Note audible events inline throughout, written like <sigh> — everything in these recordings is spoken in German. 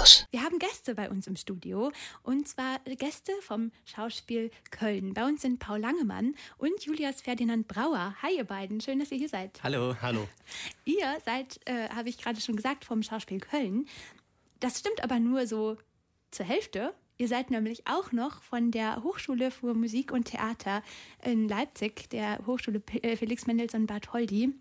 Haus. Wir haben Gäste bei uns im Studio und zwar Gäste vom Schauspiel Köln. Bei uns sind Paul Langemann und Julius Ferdinand Brauer. Hi ihr beiden, schön, dass ihr hier seid. Hallo. Hallo. <laughs> Ihr seid, äh, habe ich gerade schon gesagt, vom Schauspiel Köln. Das stimmt aber nur so zur Hälfte. Ihr seid nämlich auch noch von der Hochschule für Musik und Theater in Leipzig, der Hochschule äh, Felix Mendelssohn Bartholdy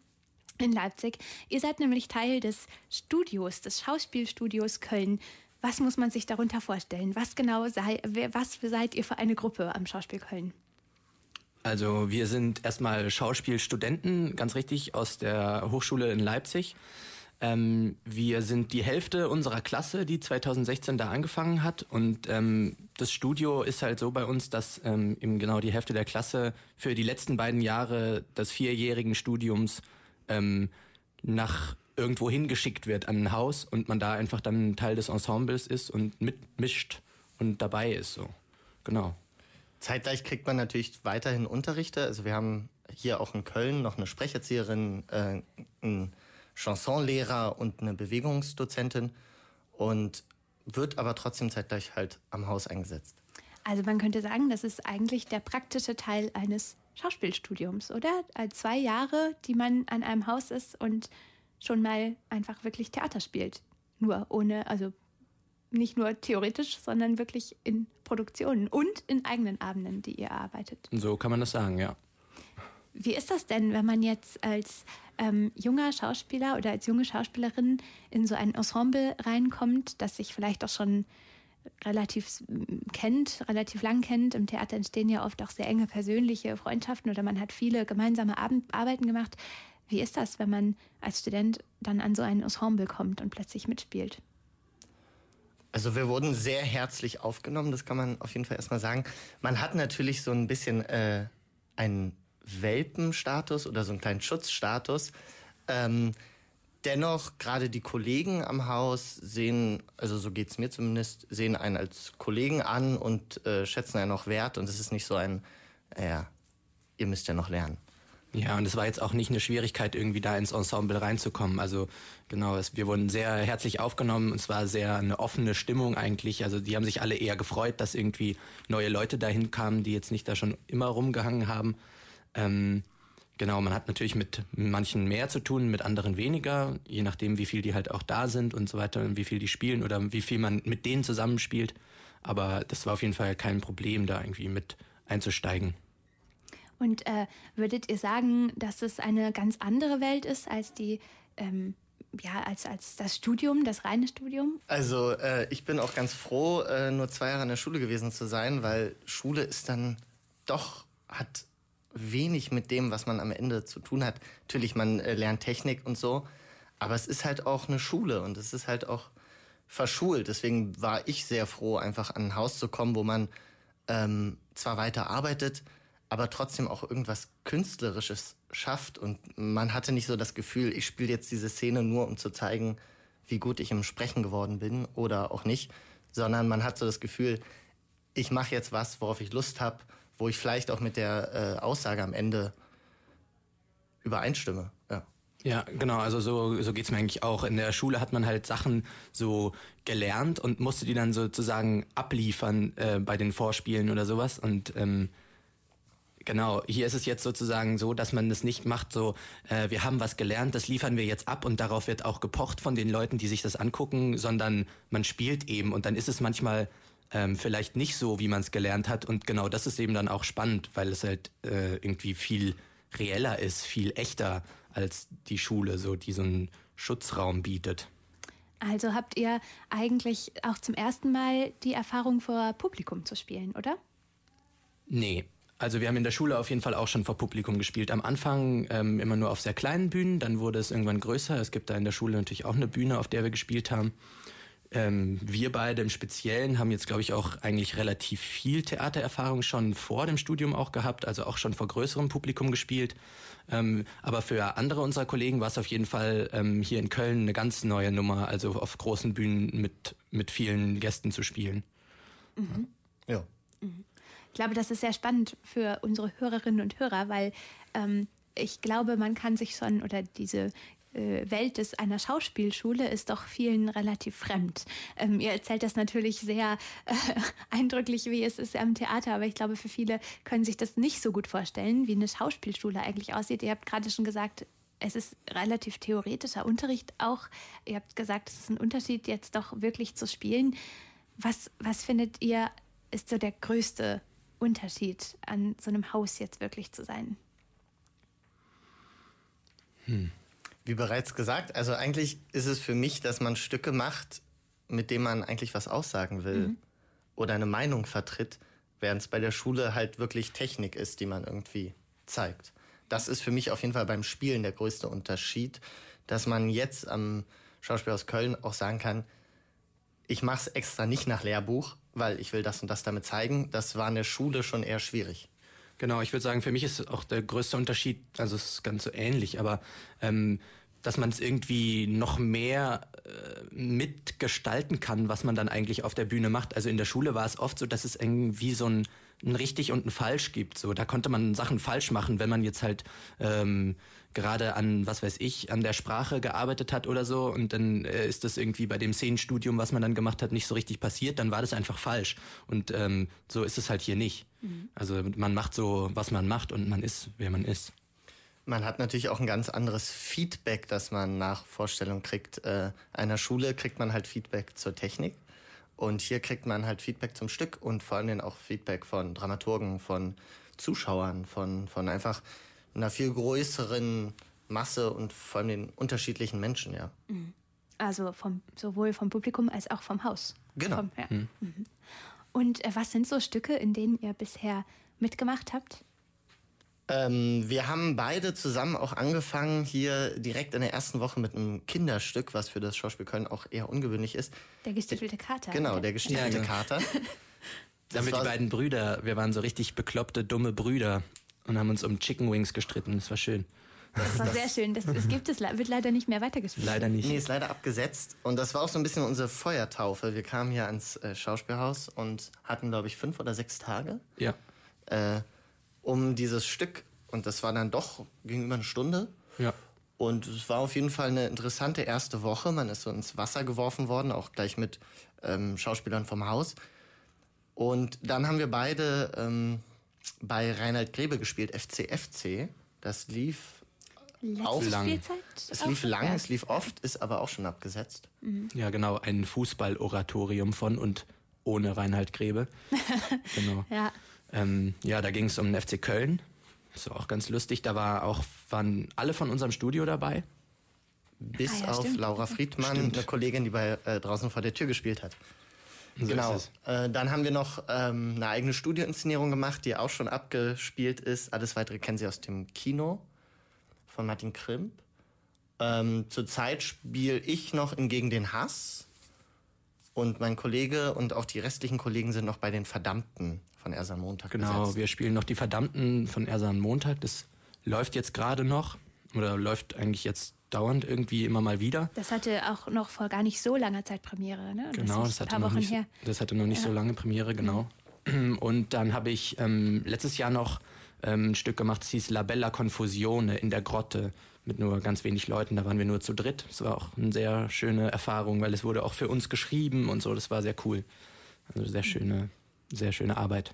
in Leipzig. Ihr seid nämlich Teil des Studios, des Schauspielstudios Köln. Was muss man sich darunter vorstellen? Was genau sei, was seid ihr für eine Gruppe am Schauspiel Köln? Also wir sind erstmal Schauspielstudenten, ganz richtig, aus der Hochschule in Leipzig. Ähm, wir sind die Hälfte unserer Klasse, die 2016 da angefangen hat. Und ähm, das Studio ist halt so bei uns, dass ähm, eben genau die Hälfte der Klasse für die letzten beiden Jahre des vierjährigen Studiums ähm, nach irgendwo hingeschickt wird an ein Haus und man da einfach dann Teil des Ensembles ist und mitmischt und dabei ist. So. Genau. Zeitgleich kriegt man natürlich weiterhin Unterrichte. Also wir haben hier auch in Köln noch eine Sprecherzieherin, äh, einen Chansonlehrer und eine Bewegungsdozentin und wird aber trotzdem zeitgleich halt am Haus eingesetzt. Also man könnte sagen, das ist eigentlich der praktische Teil eines Schauspielstudiums, oder? Zwei Jahre, die man an einem Haus ist und schon mal einfach wirklich Theater spielt. Nur ohne, also nicht nur theoretisch, sondern wirklich in Produktionen und in eigenen Abenden, die ihr erarbeitet. So kann man das sagen, ja. Wie ist das denn, wenn man jetzt als ähm, junger Schauspieler oder als junge Schauspielerin in so ein Ensemble reinkommt, das sich vielleicht auch schon relativ kennt, relativ lang kennt. Im Theater entstehen ja oft auch sehr enge persönliche Freundschaften oder man hat viele gemeinsame Arbeiten gemacht. Wie ist das, wenn man als Student dann an so ein Ensemble kommt und plötzlich mitspielt? Also wir wurden sehr herzlich aufgenommen, das kann man auf jeden Fall erstmal sagen. Man hat natürlich so ein bisschen äh, einen Welpenstatus oder so einen kleinen Schutzstatus. Ähm, Dennoch, gerade die Kollegen am Haus sehen, also so geht es mir zumindest, sehen einen als Kollegen an und äh, schätzen einen auch wert. Und es ist nicht so ein, ja, ihr müsst ja noch lernen. Ja, und es war jetzt auch nicht eine Schwierigkeit, irgendwie da ins Ensemble reinzukommen. Also genau, es, wir wurden sehr herzlich aufgenommen. Es war sehr eine offene Stimmung eigentlich. Also die haben sich alle eher gefreut, dass irgendwie neue Leute dahin kamen, die jetzt nicht da schon immer rumgehangen haben. Ähm, Genau, man hat natürlich mit manchen mehr zu tun, mit anderen weniger, je nachdem, wie viel die halt auch da sind und so weiter und wie viel die spielen oder wie viel man mit denen zusammenspielt. Aber das war auf jeden Fall kein Problem, da irgendwie mit einzusteigen. Und äh, würdet ihr sagen, dass es eine ganz andere Welt ist als die, ähm, ja, als, als das Studium, das reine Studium? Also äh, ich bin auch ganz froh, äh, nur zwei Jahre in der Schule gewesen zu sein, weil Schule ist dann doch, hat wenig mit dem, was man am Ende zu tun hat. Natürlich, man äh, lernt Technik und so, aber es ist halt auch eine Schule und es ist halt auch verschult. Deswegen war ich sehr froh, einfach an ein Haus zu kommen, wo man ähm, zwar weiter arbeitet, aber trotzdem auch irgendwas Künstlerisches schafft. Und man hatte nicht so das Gefühl, ich spiele jetzt diese Szene nur, um zu zeigen, wie gut ich im Sprechen geworden bin oder auch nicht, sondern man hat so das Gefühl, ich mache jetzt was, worauf ich Lust habe wo ich vielleicht auch mit der äh, Aussage am Ende übereinstimme. Ja. Ja, genau, also so, so geht's mir eigentlich auch. In der Schule hat man halt Sachen so gelernt und musste die dann sozusagen abliefern äh, bei den Vorspielen oder sowas. Und ähm, genau, hier ist es jetzt sozusagen so, dass man das nicht macht, so, äh, wir haben was gelernt, das liefern wir jetzt ab und darauf wird auch gepocht von den Leuten, die sich das angucken, sondern man spielt eben und dann ist es manchmal ähm, vielleicht nicht so, wie man es gelernt hat. Und genau das ist eben dann auch spannend, weil es halt äh, irgendwie viel reeller ist, viel echter als die Schule, so die so einen Schutzraum bietet. Also habt ihr eigentlich auch zum ersten Mal die Erfahrung vor Publikum zu spielen, oder? Nee. Also wir haben in der Schule auf jeden Fall auch schon vor Publikum gespielt. Am Anfang ähm, immer nur auf sehr kleinen Bühnen, dann wurde es irgendwann größer. Es gibt da in der Schule natürlich auch eine Bühne, auf der wir gespielt haben. Ähm, wir beide im Speziellen haben jetzt, glaube ich, auch eigentlich relativ viel Theatererfahrung schon vor dem Studium auch gehabt, also auch schon vor größerem Publikum gespielt. Ähm, aber für andere unserer Kollegen war es auf jeden Fall ähm, hier in Köln eine ganz neue Nummer, also auf großen Bühnen mit, mit vielen Gästen zu spielen. Mhm. Ja. Mhm. Ich glaube, das ist sehr spannend für unsere Hörerinnen und Hörer, weil ähm, ich glaube, man kann sich schon, oder diese Welt des, einer Schauspielschule ist doch vielen relativ fremd. Ähm, ihr erzählt das natürlich sehr äh, <laughs> eindrücklich, wie es ist am Theater, aber ich glaube, für viele können sich das nicht so gut vorstellen, wie eine Schauspielschule eigentlich aussieht. Ihr habt gerade schon gesagt, es ist relativ theoretischer Unterricht auch. Ihr habt gesagt, es ist ein Unterschied, jetzt doch wirklich zu spielen. Was, was findet ihr, ist so der größte Unterschied, an so einem Haus jetzt wirklich zu sein? Hm. Wie bereits gesagt, also eigentlich ist es für mich, dass man Stücke macht, mit denen man eigentlich was aussagen will mhm. oder eine Meinung vertritt, während es bei der Schule halt wirklich Technik ist, die man irgendwie zeigt. Das ist für mich auf jeden Fall beim Spielen der größte Unterschied, dass man jetzt am Schauspielhaus Köln auch sagen kann, ich mache es extra nicht nach Lehrbuch, weil ich will das und das damit zeigen. Das war in der Schule schon eher schwierig. Genau, ich würde sagen, für mich ist auch der größte Unterschied, also es ist ganz so ähnlich, aber ähm, dass man es irgendwie noch mehr äh, mitgestalten kann, was man dann eigentlich auf der Bühne macht. Also in der Schule war es oft so, dass es irgendwie so ein, ein richtig und ein falsch gibt. So, da konnte man Sachen falsch machen, wenn man jetzt halt ähm, gerade an, was weiß ich, an der Sprache gearbeitet hat oder so und dann äh, ist das irgendwie bei dem Szenenstudium, was man dann gemacht hat, nicht so richtig passiert, dann war das einfach falsch. Und ähm, so ist es halt hier nicht. Mhm. Also man macht so, was man macht und man ist, wer man ist. Man hat natürlich auch ein ganz anderes Feedback, das man nach Vorstellung kriegt. Äh, einer Schule kriegt man halt Feedback zur Technik. Und hier kriegt man halt Feedback zum Stück und vor allem auch Feedback von Dramaturgen, von Zuschauern, von, von einfach einer viel größeren Masse und von den unterschiedlichen Menschen, ja. Mhm. Also vom, sowohl vom Publikum als auch vom Haus. Genau. Vom, ja. mhm. Mhm. Und äh, was sind so Stücke, in denen ihr bisher mitgemacht habt? Ähm, wir haben beide zusammen auch angefangen, hier direkt in der ersten Woche mit einem Kinderstück, was für das Schauspiel Köln auch eher ungewöhnlich ist. Der gestiefelte Kater. Genau, der gestiefelte ja, genau. Kater. Da haben wir die beiden Brüder, wir waren so richtig bekloppte, dumme Brüder und haben uns um Chicken Wings gestritten. Das war schön. Das war sehr schön. Das, das gibt es, wird leider nicht mehr weitergespielt. Leider nicht. Nee, ist leider abgesetzt. Und das war auch so ein bisschen unsere Feuertaufe. Wir kamen hier ans äh, Schauspielhaus und hatten, glaube ich, fünf oder sechs Tage. Ja. Äh, um dieses Stück, und das war dann doch gegenüber eine Stunde. Ja. Und es war auf jeden Fall eine interessante erste Woche. Man ist so ins Wasser geworfen worden, auch gleich mit ähm, Schauspielern vom Haus. Und dann haben wir beide ähm, bei Reinhard Grebe gespielt, FCFC. Das lief Letzte auch lang. Spielzeit? Es lief lang, ja. es lief oft, ist aber auch schon abgesetzt. Mhm. Ja, genau, ein Fußballoratorium von und ohne Reinhard Grebe. <laughs> genau. ja. Ähm, ja, da ging es um den FC Köln. Das war auch ganz lustig. Da war auch, waren alle von unserem Studio dabei. Bis ah, ja, auf stimmt. Laura Friedmann, stimmt. eine Kollegin, die bei äh, draußen vor der Tür gespielt hat. So genau. Äh, dann haben wir noch ähm, eine eigene Studioninszenierung gemacht, die auch schon abgespielt ist. Alles weitere kennen Sie aus dem Kino von Martin Krimp. Ähm, zurzeit spiele ich noch in Gegen den Hass. Und mein Kollege und auch die restlichen Kollegen sind noch bei den Verdammten von Ersan Montag. Genau, besetzt. wir spielen noch die Verdammten von Ersan Montag. Das läuft jetzt gerade noch oder läuft eigentlich jetzt dauernd irgendwie immer mal wieder. Das hatte auch noch vor gar nicht so langer Zeit Premiere, ne? Genau, das, das hatte, noch nicht, das hatte noch nicht ja. so lange Premiere, genau. Mhm. Und dann habe ich ähm, letztes Jahr noch ähm, ein Stück gemacht, das hieß La Bella Confusione in der Grotte mit nur ganz wenig Leuten. Da waren wir nur zu dritt. Das war auch eine sehr schöne Erfahrung, weil es wurde auch für uns geschrieben und so. Das war sehr cool. Also sehr schöne, sehr schöne Arbeit.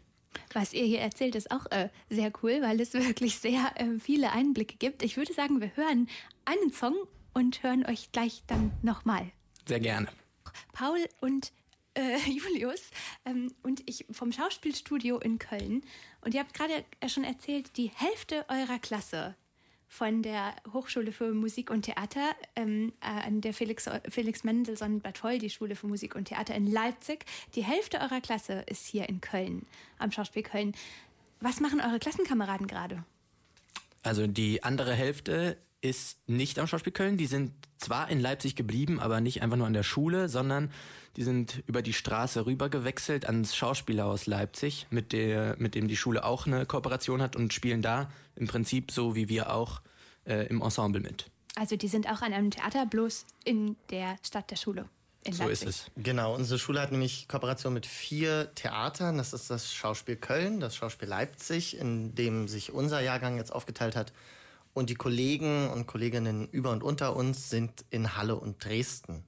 Was ihr hier erzählt, ist auch äh, sehr cool, weil es <laughs> wirklich sehr äh, viele Einblicke gibt. Ich würde sagen, wir hören einen Song und hören euch gleich dann nochmal. Sehr gerne. Paul und äh, <laughs> Julius ähm, und ich vom Schauspielstudio in Köln. Und ihr habt gerade schon erzählt, die Hälfte eurer Klasse von der Hochschule für Musik und Theater ähm, äh, an der Felix, Felix Mendelssohn Bartholdy Schule für Musik und Theater in Leipzig. Die Hälfte eurer Klasse ist hier in Köln, am Schauspiel Köln. Was machen eure Klassenkameraden gerade? Also die andere Hälfte ist nicht am Schauspiel Köln. Die sind zwar in Leipzig geblieben, aber nicht einfach nur an der Schule, sondern die sind über die Straße rüber gewechselt ans Schauspielhaus Leipzig, mit, der, mit dem die Schule auch eine Kooperation hat und spielen da im Prinzip so wie wir auch äh, im Ensemble mit. Also die sind auch an einem Theater, bloß in der Stadt der Schule. so ist es. Genau, unsere Schule hat nämlich Kooperation mit vier Theatern. Das ist das Schauspiel Köln, das Schauspiel Leipzig, in dem sich unser Jahrgang jetzt aufgeteilt hat, Und die Kollegen und Kolleginnen über und unter uns sind in Halle und Dresden.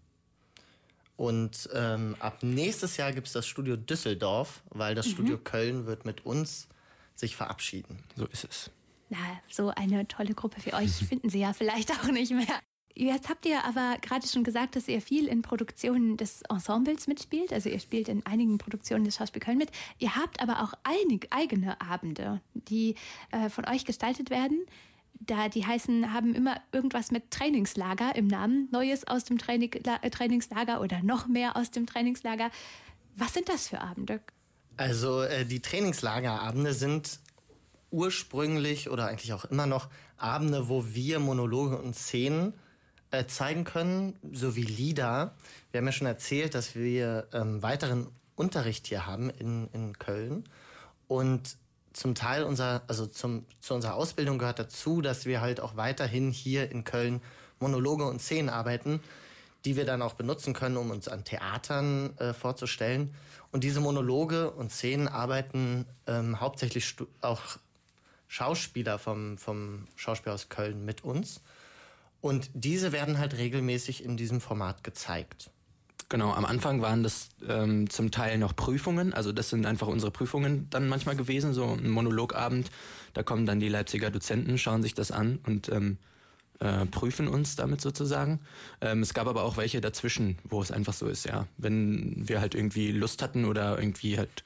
Und ähm, ab nächstes Jahr gibt es das Studio Düsseldorf, weil das mhm. Studio Köln wird mit uns sich verabschieden. So ist es. Na, so eine tolle Gruppe wie euch <laughs> finden Sie ja vielleicht auch nicht mehr. Jetzt habt ihr aber gerade schon gesagt, dass ihr viel in Produktionen des Ensembles mitspielt. Also ihr spielt in einigen Produktionen des Schauspiel Köln mit. Ihr habt aber auch einig, eigene Abende, die äh, von euch gestaltet werden. Da die heißen, haben immer irgendwas mit Trainingslager im Namen. Neues aus dem Training, äh, Trainingslager oder noch mehr aus dem Trainingslager. Was sind das für Abende? Also äh, die Trainingslagerabende sind ursprünglich oder eigentlich auch immer noch Abende, wo wir Monologe und Szenen äh, zeigen können, sowie Lieder. Wir haben ja schon erzählt, dass wir ähm, weiteren Unterricht hier haben in, in Köln. Und zum Teil unserer, also zum, zu unserer Ausbildung gehört dazu, dass wir halt auch weiterhin hier in Köln Monologe und Szenen arbeiten, die wir dann auch benutzen können, um uns an Theatern äh, vorzustellen. Und diese Monologe und Szenen arbeiten ähm, hauptsächlich auch Schauspieler vom, vom Schauspielhaus Köln mit uns. Und diese werden halt regelmäßig in diesem Format gezeigt. Genau, am Anfang waren das ähm, zum Teil noch Prüfungen, also das sind einfach unsere Prüfungen dann manchmal gewesen, so ein Monologabend. Da kommen dann die Leipziger Dozenten, schauen sich das an und ähm, äh, prüfen uns damit sozusagen. Ähm, es gab aber auch welche dazwischen, wo es einfach so ist, ja. Wenn wir halt irgendwie Lust hatten oder irgendwie halt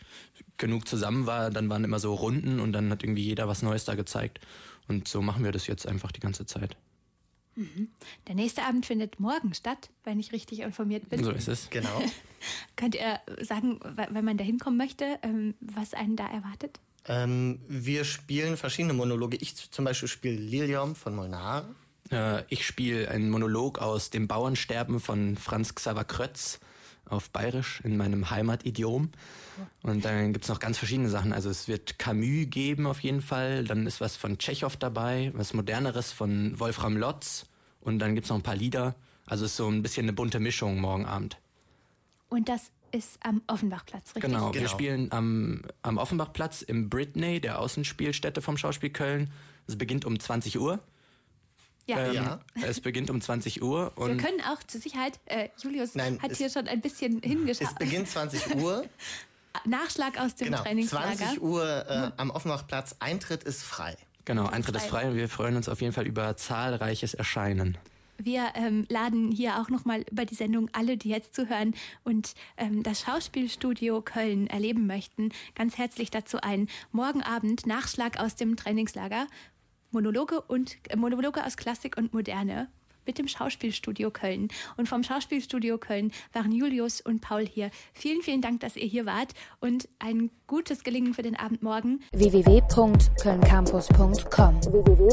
genug zusammen war, dann waren immer so Runden und dann hat irgendwie jeder was Neues da gezeigt. Und so machen wir das jetzt einfach die ganze Zeit. Mhm. Der nächste Abend findet morgen statt, wenn ich richtig informiert bin. So ist es. Genau. <laughs> Könnt ihr sagen, wenn man da hinkommen möchte, ähm, was einen da erwartet? Ähm, wir spielen verschiedene Monologe. Ich zum Beispiel spiele Lilium von Molnar. Äh, ich spiele einen Monolog aus dem Bauernsterben von Franz Xaver Krötz auf Bayerisch in meinem Heimatidiom. Und dann gibt es noch ganz verschiedene Sachen. Also es wird Camus geben auf jeden Fall. Dann ist was von Tschechow dabei, was moderneres von Wolfram Lotz. Und dann gibt es noch ein paar Lieder. Also es ist so ein bisschen eine bunte Mischung morgen Abend. Und das ist am Offenbachplatz, richtig? Genau, genau. wir spielen am, am Offenbachplatz im Britney, der Außenspielstätte vom Schauspiel Köln. Es beginnt um 20 Uhr. Ja. Ähm, ja. Es beginnt um 20 Uhr. Und wir können auch zur Sicherheit, äh, Julius Nein, hat hier schon ein bisschen hingeschaut. Es beginnt 20 Uhr. <laughs> Nachschlag aus dem genau, Trainingslager. 20 Uhr äh, am Offenbachplatz. Eintritt ist frei. Genau, Eintritt ist frei und wir freuen uns auf jeden Fall über zahlreiches Erscheinen. Wir ähm, laden hier auch nochmal über die Sendung alle, die jetzt zuhören und ähm, das Schauspielstudio Köln erleben möchten, ganz herzlich dazu ein. Morgen Abend Nachschlag aus dem Trainingslager Monologe und äh, Monologe aus Klassik und Moderne mit dem Schauspielstudio Köln. Und vom Schauspielstudio Köln waren Julius und Paul hier. Vielen, vielen Dank, dass ihr hier wart und ein gutes Gelingen für den Abend morgen. www.kölncampus.com www